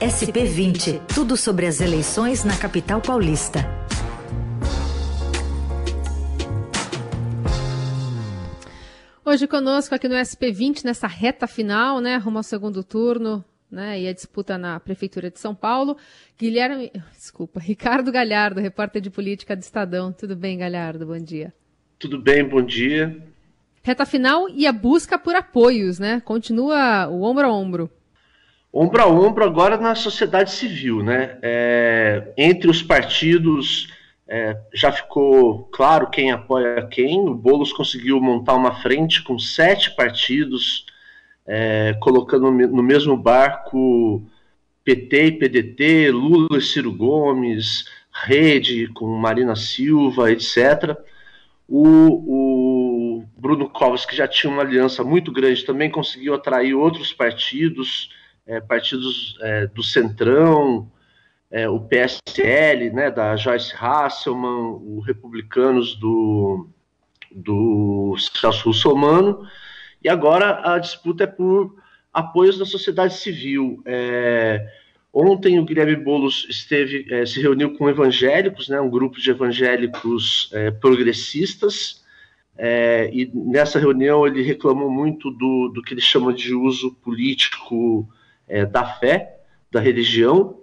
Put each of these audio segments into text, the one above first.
SP20, tudo sobre as eleições na capital paulista. Hoje conosco aqui no SP20, nessa reta final, né, rumo ao segundo turno, né, e a disputa na Prefeitura de São Paulo. Guilherme, desculpa, Ricardo Galhardo, repórter de política do Estadão. Tudo bem, Galhardo? Bom dia. Tudo bem, bom dia. Reta final e a busca por apoios, né? Continua o ombro a ombro. Ombro a ombro agora na sociedade civil, né? É, entre os partidos é, já ficou claro quem apoia quem. O Boulos conseguiu montar uma frente com sete partidos, é, colocando no mesmo barco PT e PDT, Lula e Ciro Gomes, Rede com Marina Silva, etc. O, o Bruno Covas, que já tinha uma aliança muito grande, também conseguiu atrair outros partidos, é, partidos é, do Centrão, é, o PSL, né, da Joyce Hasselman, o Republicanos do, do Celso Russomano, e agora a disputa é por apoios da sociedade civil. É, ontem o Guilherme Boulos esteve, é, se reuniu com evangélicos, né, um grupo de evangélicos é, progressistas, é, e nessa reunião ele reclamou muito do, do que ele chama de uso político é, da fé, da religião,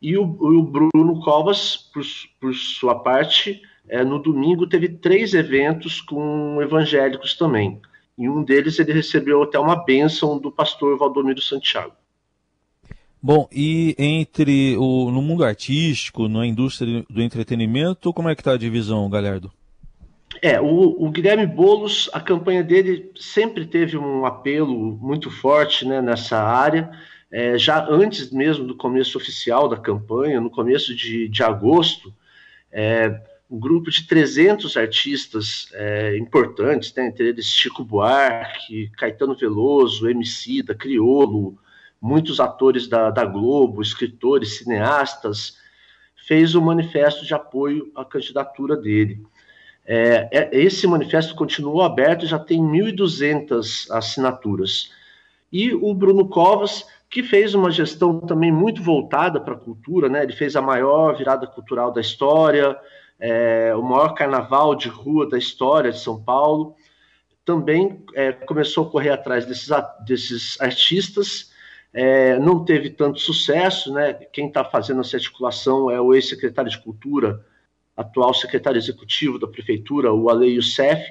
e o, o Bruno Covas, por, por sua parte, é, no domingo teve três eventos com evangélicos também. Em um deles ele recebeu até uma bênção do pastor Valdomiro Santiago. Bom, e entre o no mundo artístico, na indústria do entretenimento, como é que está a divisão, Galhardo? É, o, o, Guilherme Bolos, a campanha dele sempre teve um apelo muito forte né, nessa área é, já antes mesmo do começo oficial da campanha, no começo de, de agosto, é, um grupo de 300 artistas é, importantes, né, entre eles Chico Buarque, Caetano Veloso, MC da Criolo, muitos atores da, da Globo, escritores, cineastas, fez um manifesto de apoio à candidatura dele. É, é esse manifesto continuou aberto, já tem 1.200 assinaturas. E o Bruno Covas que fez uma gestão também muito voltada para a cultura, né? Ele fez a maior virada cultural da história, é, o maior carnaval de rua da história de São Paulo. Também é, começou a correr atrás desses, desses artistas, é, não teve tanto sucesso, né? Quem está fazendo essa articulação é o ex-secretário de Cultura, atual secretário executivo da prefeitura, o Ale Youssef.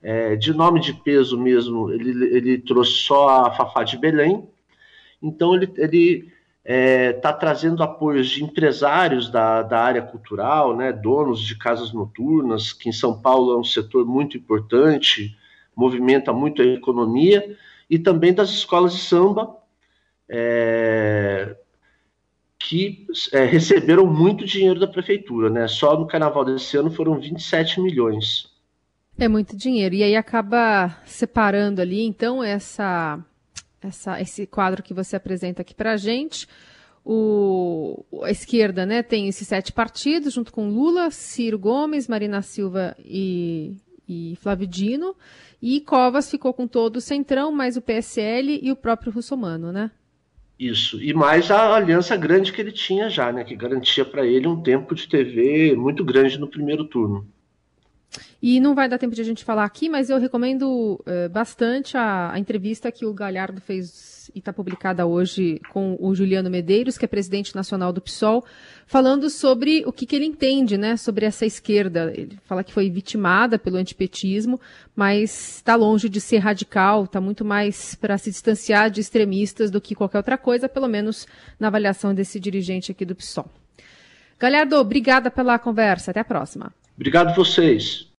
É, de nome de peso mesmo, ele, ele trouxe só a Fafá de Belém, então, ele está é, tá trazendo apoios de empresários da, da área cultural, né, donos de casas noturnas, que em São Paulo é um setor muito importante, movimenta muito a economia, e também das escolas de samba, é, que é, receberam muito dinheiro da prefeitura, né? Só no carnaval desse ano foram 27 milhões. É muito dinheiro. E aí acaba separando ali, então, essa essa, esse quadro que você apresenta aqui para a gente. O, a esquerda né, tem esses sete partidos, junto com Lula, Ciro Gomes, Marina Silva e, e Flávio Dino. E Covas ficou com todo o Centrão, mais o PSL e o próprio Russomano, né? Isso, e mais a aliança grande que ele tinha já, né? Que garantia para ele um tempo de TV muito grande no primeiro turno. E não vai dar tempo de a gente falar aqui, mas eu recomendo uh, bastante a, a, entrevista que o Galhardo fez e está publicada hoje com o Juliano Medeiros, que é presidente nacional do PSOL, falando sobre o que, que ele entende né, sobre essa esquerda. Ele fala que foi vitimada pelo antipetismo, mas está longe de ser radical, está muito mais para se distanciar de extremistas do que qualquer outra coisa, pelo menos na avaliação desse dirigente aqui do PSOL. Galhardo, obrigada pela conversa. Até a próxima. Obrigado vocês.